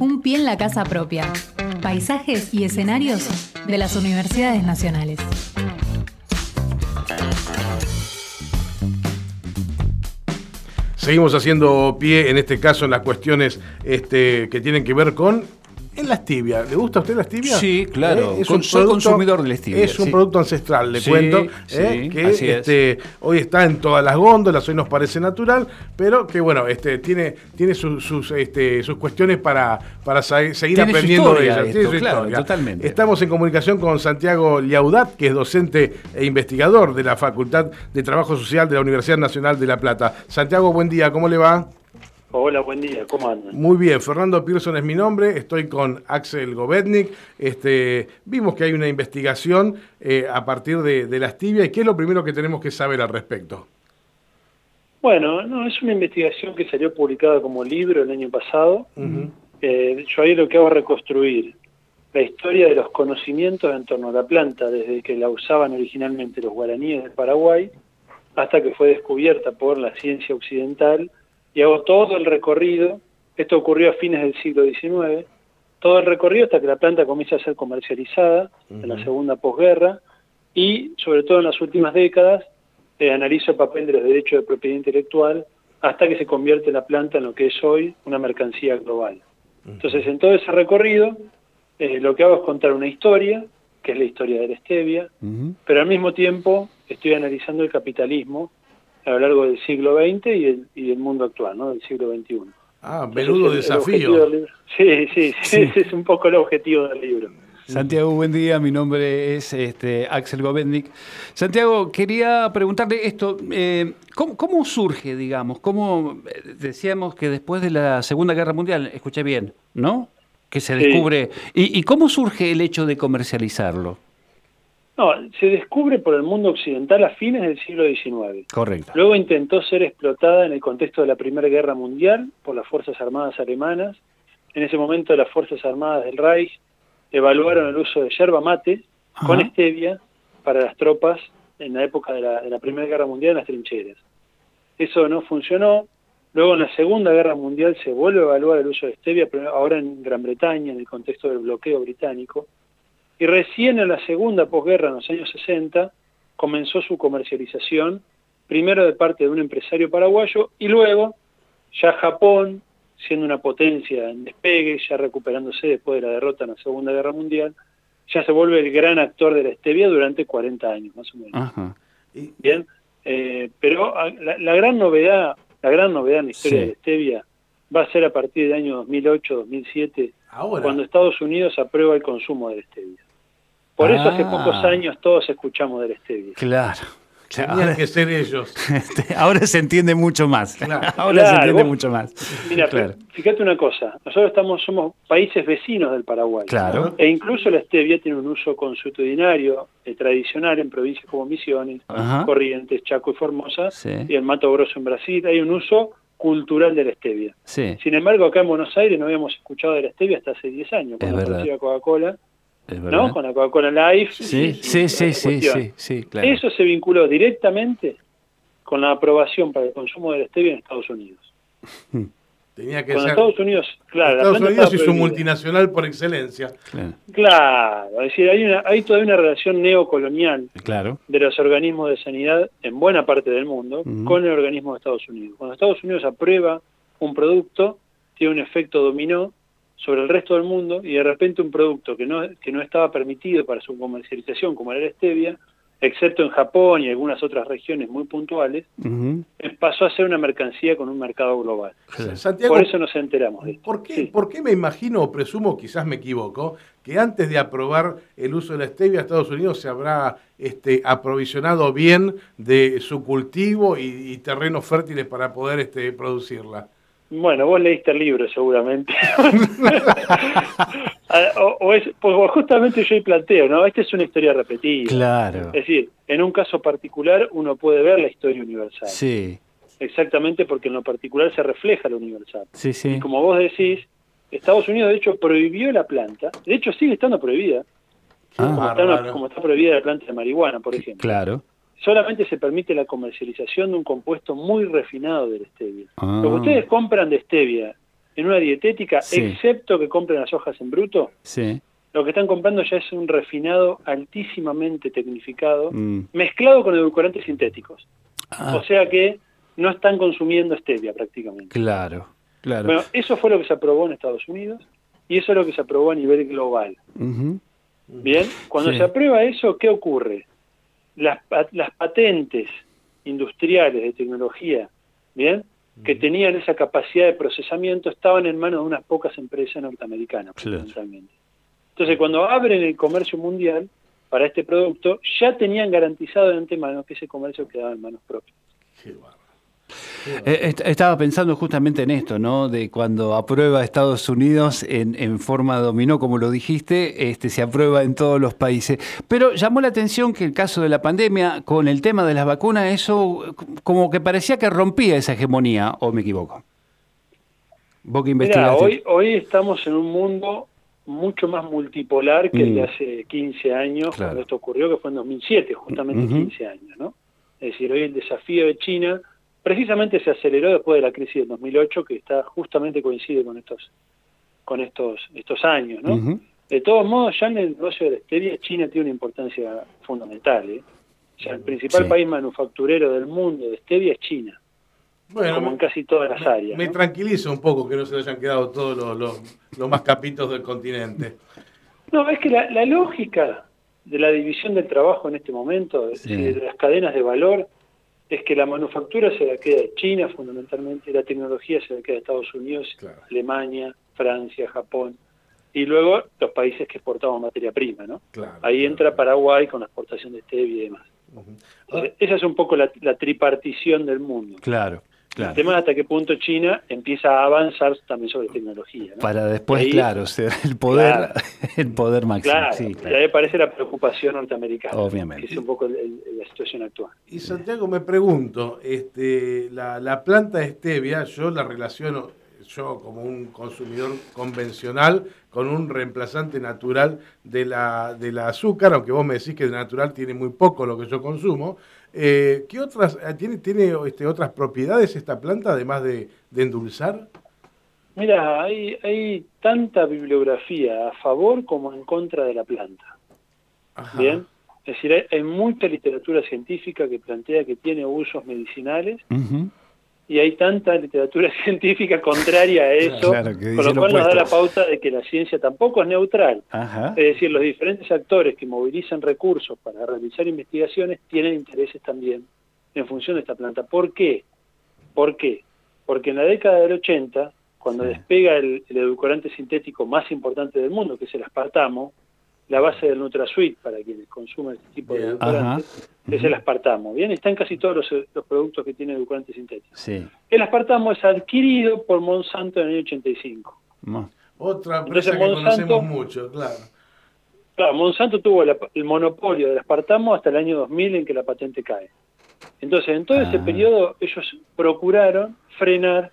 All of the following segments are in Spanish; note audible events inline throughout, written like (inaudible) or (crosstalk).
Un pie en la casa propia. Paisajes y escenarios de las universidades nacionales. Seguimos haciendo pie, en este caso, en las cuestiones este, que tienen que ver con en la stevia. ¿Le gusta a usted la stevia? Sí, claro. Eh, es Con- un soy producto- consumidor de la stevia, Es un sí. producto ancestral, le Sí, cuento. sí, eh, que es. este, hoy está en todas las góndolas, hoy nos parece natural, pero que bueno, este, tiene, tiene sus, sus, este, sus cuestiones para, para seguir aprendiendo de historia ella. esto, Tiene su claro, historia. totalmente. Estamos en comunicación con Santiago Liaudat, que es docente e investigador de la Facultad de Trabajo Social de la Universidad Nacional de La Plata. Santiago, buen día, ¿cómo le va? Hola, buen día, ¿cómo andan? Muy bien, Fernando Pearson es mi nombre, estoy con Axel Govetnik. Este, vimos que hay una investigación eh, a partir de, de las tibias qué es lo primero que tenemos que saber al respecto. Bueno, no, es una investigación que salió publicada como libro el año pasado. Eh, yo ahí lo que hago es reconstruir la historia de los conocimientos en torno a la planta, desde que la usaban originalmente los guaraníes del Paraguay hasta que fue descubierta por la ciencia occidental y hago todo el recorrido, esto ocurrió a fines del siglo XIX, todo el recorrido hasta que la planta comienza a ser comercializada en la segunda posguerra. Y sobre todo en las últimas décadas eh, analizo el papel de los derechos de propiedad intelectual hasta que se convierte la planta en lo que es hoy una mercancía global. Entonces, en todo ese recorrido, eh, lo que hago es contar una historia, que es la historia de la stevia, pero al mismo tiempo estoy analizando el capitalismo a lo largo del siglo XX y el, y del mundo actual, ¿no? del siglo XXI. Ah, menudo el- el desafío. del Sí, sí, sí, ese es un poco el objetivo del libro. Santiago, buen día. Mi nombre es este, Axel Govetnik. Santiago, quería preguntarle esto. eh, ¿cómo, cómo surge, digamos? ¿Cómo eh, decíamos que después de la Segunda Guerra Mundial, escuché bien, ¿no? Que se Sí. descubre. ¿Y, y cómo surge el hecho de comercializarlo? No, se descubre por el mundo occidental a fines del siglo XIX. Correcto. Luego intentó ser explotada en el contexto de la Primera Guerra Mundial por las Fuerzas Armadas alemanas. En ese momento las Fuerzas Armadas del Reich evaluaron el uso de yerba mate con stevia para las tropas en la época de la, de la Primera Guerra Mundial en las trincheras. Eso no funcionó. Luego en la Segunda Guerra Mundial se vuelve a evaluar el uso de stevia, pero ahora en Gran Bretaña, en el contexto del bloqueo británico. Y recién en la segunda posguerra, en los años 60, comenzó su comercialización, primero de parte de un empresario paraguayo y luego ya Japón, siendo una potencia en despegue, ya recuperándose después de la derrota en la Segunda Guerra Mundial, ya se vuelve el gran actor de la stevia durante 40 años más o menos. Ajá. Bien, eh, pero ah, la, la gran novedad, la gran novedad en la historia Sí. de la stevia va a ser a partir del año 2008-2007, Ahora. cuando Estados Unidos aprueba el consumo de la stevia. Por eso hace Ah. pocos años todos escuchamos de la stevia. Claro. Claro. Tenían que ser ellos. (laughs) este, ahora se entiende mucho más. Claro. (laughs) Ahora se entiende vos- mucho más. Mira, fíjate una cosa, nosotros estamos somos países vecinos del Paraguay. Claro. E incluso la stevia tiene un uso consuetudinario eh, tradicional en provincias como Misiones, Ajá. Corrientes, Chaco y Formosa, Sí. y en Mato Grosso en Brasil. Hay un uso cultural de la stevia. Sí, Sin embargo, acá en Buenos Aires no habíamos escuchado de la stevia hasta hace 10 años, cuando verdad. apareció la Coca-Cola, ¿no? Con la Coca-Cola Life. Sí, sí, sí, sí, sí, sí, claro. Eso se vinculó directamente con la aprobación para el consumo de la stevia en Estados Unidos. Tenía que ser. Estados Unidos, claro, la Estados Unidos su prohibida. multinacional por excelencia. Claro, Claro, es decir, hay, una, hay todavía una relación neocolonial claro. de los organismos de sanidad en buena parte del mundo con el organismo de Estados Unidos. Cuando Estados Unidos aprueba un producto, tiene un efecto dominó sobre el resto del mundo y de repente un producto que no, que no estaba permitido para su comercialización, como era la stevia, excepto en Japón y algunas otras regiones muy puntuales, eh, pasó a ser una mercancía con un mercado global. Santiago, Por eso nos enteramos de esto. ¿Por qué, Sí. ¿Por qué me imagino o presumo, quizás me equivoco, que antes de aprobar el uso de la stevia, Estados Unidos se habrá este, aprovisionado bien de su cultivo y, y terrenos fértiles para poder este, producirla? Bueno, vos leíste el libro seguramente. (laughs) Ah, o, o es, pues justamente yo ahí planteo, ¿no? Esta es una historia repetida. Claro. Es decir, en un caso particular uno puede ver la historia universal. Sí, Exactamente porque en lo particular se refleja lo universal. sí, sí. Y como vos decís, Estados Unidos de hecho prohibió la planta. De hecho sigue estando prohibida. Ah, como, está, como está prohibida la planta de marihuana, por ejemplo. Claro. Solamente se permite la comercialización de un compuesto muy refinado de la stevia. Ah. Lo que ustedes compran de stevia en una dietética, excepto que compren las hojas en bruto, sí. lo que están comprando ya es un refinado altísimamente tecnificado, mm. mezclado con edulcorantes sintéticos. Ah. O sea que no están consumiendo stevia prácticamente. Claro, claro. Bueno, eso fue lo que se aprobó en Estados Unidos y eso es lo que se aprobó a nivel global. Bien, cuando se aprueba eso, ¿qué ocurre? Las, las patentes industriales de tecnología, bien, que tenían esa capacidad de procesamiento estaban en manos de unas pocas empresas norteamericanas, fundamentalmente. Entonces, cuando abren el comercio mundial para este producto, ya tenían garantizado de antemano que ese comercio quedaba en manos propias. Eh, estaba pensando justamente en esto, ¿no? De cuando aprueba Estados Unidos en, en, forma dominó, como lo dijiste, este, se aprueba en todos los países. Pero llamó la atención que el caso de la pandemia, con el tema de las vacunas, eso como que parecía que rompía esa hegemonía, ¿o me equivoco? Vos que hoy, hoy estamos en un mundo mucho más multipolar que el de mm. hace 15 años, cuando esto ocurrió, que fue en 2007, justamente 15 años, ¿no? Es decir, hoy el desafío de China precisamente se aceleró después de la crisis del 2008, que está justamente coincide con estos con estos estos años, ¿no? De todos modos, ya en el negocio de la stevia, China tiene una importancia fundamental, ¿eh? O sea, el principal país manufacturero del mundo de stevia es China. Bueno, como en casi todas las áreas. Me tranquiliza un poco que no se le hayan quedado todos los, los, más capitos del continente. No, es que la, la, lógica de la división del trabajo en este momento, de las cadenas de valor, es que la manufactura se la queda de China fundamentalmente, la tecnología se la queda de Estados Unidos, Alemania, Francia, Japón, y luego los países que exportaban materia prima, ¿no? Ahí entra Paraguay con la exportación de stevia y demás. esa es un poco la, tripartición del mundo. Claro. El tema es hasta qué punto China empieza a avanzar también sobre tecnología. Para después, claro, ser el poder, (laughs) el poder máximo. Claro, Y ahí aparece la preocupación norteamericana. Obviamente. Que es un poco la situación actual. Y Santiago, me pregunto, este, la, la planta de stevia, yo la relaciono, yo como un consumidor convencional, con un reemplazante natural de la, de la azúcar, aunque vos me decís que de natural tiene muy poco lo que yo consumo, eh, ¿Qué otras, eh, tiene, tiene este, otras propiedades esta planta, además de, endulzar? Mira, hay, hay tanta bibliografía a favor como en contra de la planta. Bien, es decir, hay, mucha literatura científica que plantea que tiene usos medicinales y hay tanta literatura (laughs) científica contraria a eso, con lo cual nos da la pauta de que la ciencia tampoco es neutral. Es decir, los diferentes actores que movilizan recursos para realizar investigaciones tienen intereses también en función de esta planta. ¿Por qué? ¿Por qué? Porque en la década del 80, cuando despega el, el edulcorante sintético más importante del mundo, que es el aspartamo, la base del NutraSuite para quienes consumen este tipo de edulcorantes, es el aspartamo. Bien, está en casi todos los, productos que tienen edulcorantes sintéticos. El aspartamo es adquirido por Monsanto en el año 85. Otra empresa que conocemos mucho, claro. Claro, Monsanto tuvo el monopolio del aspartamo hasta el año 2000 en que la patente cae. Entonces, en todo ese ah. periodo ellos procuraron frenar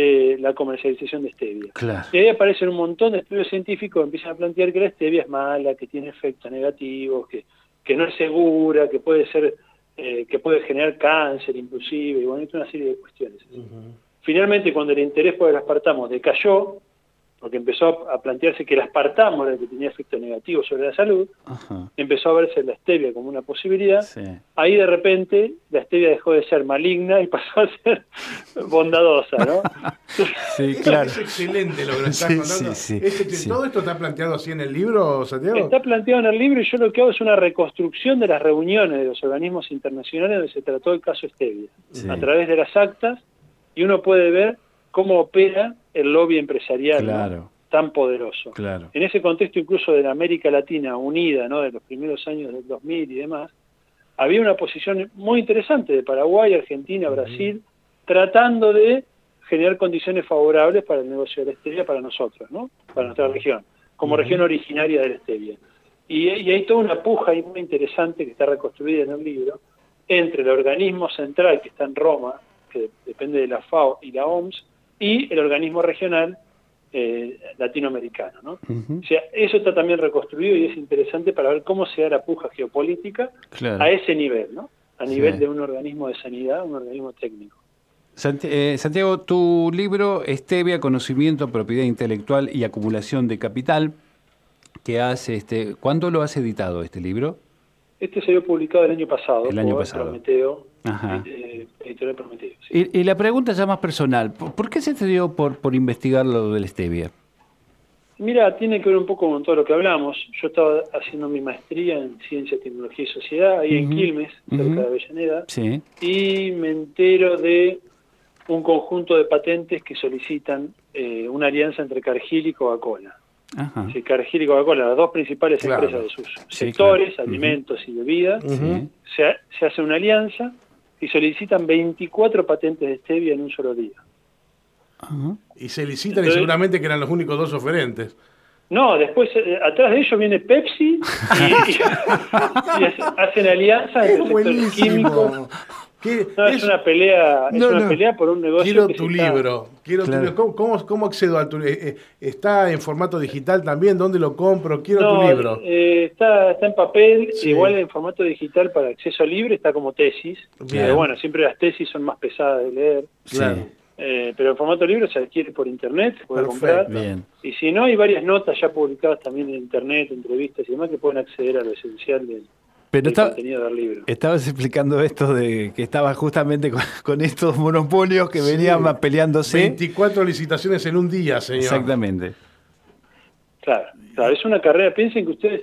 eh, la comercialización de stevia. Y ahí aparecen un montón de estudios científicos que empiezan a plantear que la stevia es mala, que tiene efectos negativos, que, que no es segura, que puede ser, eh, que puede generar cáncer inclusive, y bueno, una serie de cuestiones. Finalmente, cuando el interés por el aspartamo decayó, porque empezó a plantearse que el aspartamo era el que tenía efecto negativo sobre la salud, empezó a verse la stevia como una posibilidad, ahí de repente la stevia dejó de ser maligna y (laughs) pasó a ser bondadosa, ¿no? (laughs) sí, claro. Es excelente lo que nos estás contando. ¿Todo esto está planteado así en el libro, Santiago? Está planteado en el libro y yo lo que hago es una reconstrucción de las reuniones de los organismos internacionales donde se trató el caso stevia, a través de las actas, y uno puede ver cómo opera el lobby empresarial tan poderoso. En ese contexto incluso de la América Latina unida, ¿no? de los primeros años del 2000 y demás, había una posición muy interesante de Paraguay, Argentina, Brasil, tratando de generar condiciones favorables para el negocio de la stevia para nosotros, ¿no? para nuestra región, como región originaria de la stevia. Y, hay toda una puja ahí muy interesante que está reconstruida en el libro, entre el organismo central que está en Roma, que depende de la FAO y la OMS, y el organismo regional eh, latinoamericano. ¿no? O sea, eso está también reconstruido y es interesante para ver cómo se da la puja geopolítica a ese nivel, ¿no? a nivel de un organismo de sanidad, un organismo técnico. Eh, Santiago, tu libro Stevia, Conocimiento, Propiedad Intelectual y Acumulación de Capital, que hace, este, ¿cuándo lo has editado este libro? Este se había publicado el año pasado. El año pasado. Prometeo, eh, editorial Prometeo. Y, la pregunta ya más personal, ¿por qué se te dio por, por investigar lo del stevia? Mira, tiene que ver un poco con todo lo que hablamos. Yo estaba haciendo mi maestría en Ciencia, Tecnología y Sociedad, ahí en Quilmes, cerca de Avellaneda, sí. y me entero de un conjunto de patentes que solicitan eh, una alianza entre Cargill y Coca-Cola. Sí, Cargill y Coca-Cola, las dos principales empresas de sus sectores, alimentos y bebidas, se, se, hace una alianza y solicitan 24 patentes de stevia en un solo día. Y se licitan y seguramente que eran los únicos dos oferentes. No, después eh, atrás de ellos viene Pepsi y, (laughs) hacen alianza entre sectores no, es, una pelea, es una pelea por un negocio. Quiero tu libro. Quiero tu libro. ¿Cómo, cómo, accedo a tu libro? Eh, eh, ¿Está en formato digital también? ¿Dónde lo compro? Quiero tu libro. Eh, está, está en papel, igual en formato digital para acceso libre, está como tesis. Pero bueno, siempre las tesis son más pesadas de leer. pero en formato libre se adquiere por internet, se puede comprar. Y si no, hay varias notas ya publicadas también en internet, entrevistas y demás que pueden acceder a lo esencial del, pero estabas explicando esto de que estabas justamente (laughs) con, estos monopolios que venían peleándose. 24 licitaciones en un día, señor. Exactamente. Claro, claro, es una carrera. Piensen que ustedes,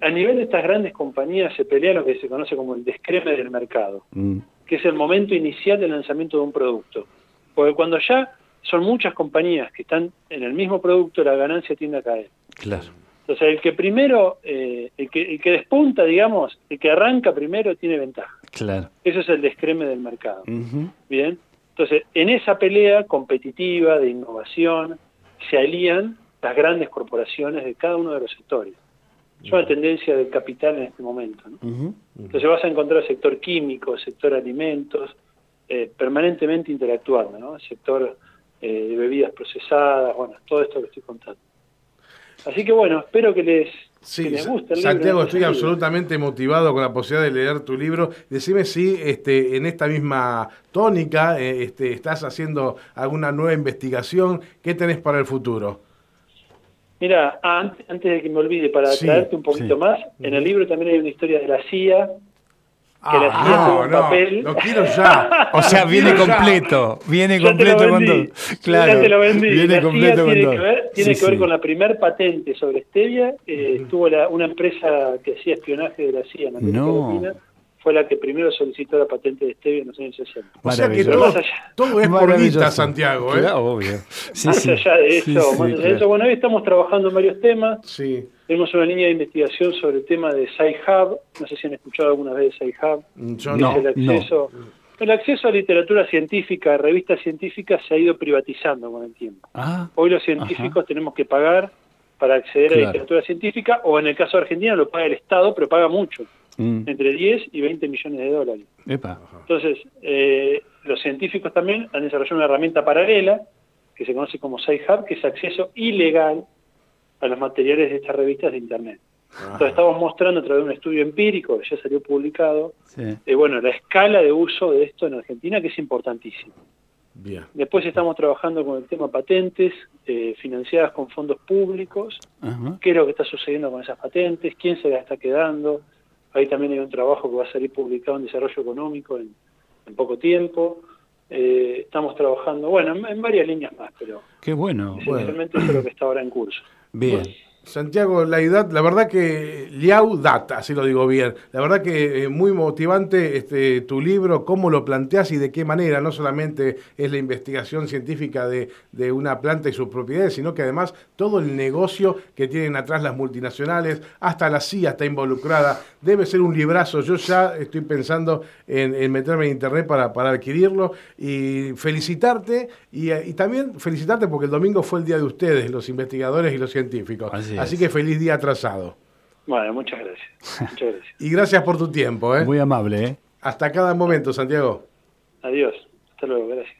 a nivel de estas grandes compañías, se pelea lo que se conoce como el descreme del mercado, mm. que es el momento inicial del lanzamiento de un producto. Porque cuando ya son muchas compañías que están en el mismo producto, la ganancia tiende a caer. Claro. Entonces, el que primero, eh, el, que, el que despunta, digamos, el que arranca primero tiene ventaja. Claro. Eso es el descreme del mercado. Bien. Entonces, en esa pelea competitiva de innovación, se alían las grandes corporaciones de cada uno de los sectores. Es una tendencia del capital en este momento. Entonces vas a encontrar sector químico, sector alimentos, eh, permanentemente interactuando, ¿no? Sector eh, de bebidas procesadas, bueno, todo esto que estoy contando. Así que bueno, espero que les, guste el Santiago, estoy absolutamente motivado con la posibilidad de leer tu libro. Decime si este, en esta misma tónica eh, este, estás haciendo alguna nueva investigación. ¿Qué tenés para el futuro? Mira, antes, de que me olvide, para traerte un poquito más, en el libro también hay una historia de la CIA que la ah, no, papel. Lo quiero ya. O sea, viene completo. Viene completo con todo. Claro. Ya te lo vendí. Viene completo tiene con que ver, tiene que ver con la primer patente sobre stevia. Eh, Tuvo la, una empresa que hacía espionaje de la CIA en América no. Latina fue la que primero solicitó la patente de stevia en los años 60. O sea que todo, todo es por guita, Santiago. ¿eh? Claro, obvio. Sí, más allá de eso, más allá de eso, bueno, hoy estamos trabajando en varios temas. Sí. Tenemos una línea de investigación sobre el tema de SciHub. No sé si han escuchado alguna vez de SciHub. Mm, yo no, el acceso, El acceso a literatura científica, a revistas científicas, se ha ido privatizando con el tiempo. Ah, Hoy los científicos tenemos que pagar para acceder a literatura científica, o en el caso de Argentina lo paga el Estado, pero paga mucho. Mm. entre 10 y 20 millones de dólares. Entonces, eh, los científicos también han desarrollado una herramienta paralela que se conoce como SciHub, que es acceso ilegal a los materiales de estas revistas de Internet. Entonces estamos mostrando a través de un estudio empírico que ya salió publicado, eh, bueno, la escala de uso de esto en Argentina, que es importantísimo. Bien. Después estamos trabajando con el tema patentes, eh, financiadas con fondos públicos, qué es lo que está sucediendo con esas patentes, quién se las está quedando, Ahí también hay un trabajo que va a salir publicado en desarrollo económico en, poco tiempo. Eh, estamos trabajando, bueno, en, varias líneas más, pero Qué bueno, esencialmente eso es lo que está ahora en curso. Bien. Santiago, la, la verdad que Liao data, así lo digo bien. La verdad que es muy motivante este, tu libro, cómo lo planteas y de qué manera. No solamente es la investigación científica de, de, una planta y sus propiedades, sino que además todo el negocio que tienen atrás las multinacionales, hasta la CIA está involucrada. Debe ser un librazo. Yo ya estoy pensando en, meterme en internet para, para, adquirirlo y felicitarte y, y, también felicitarte porque el domingo fue el día de ustedes, los investigadores y los científicos. Así, que feliz día atrasado. Bueno, muchas gracias. Muchas gracias. y gracias por tu tiempo. ¿eh? Muy amable. ¿eh? Hasta cada momento, Santiago. Adiós. Hasta luego. Gracias.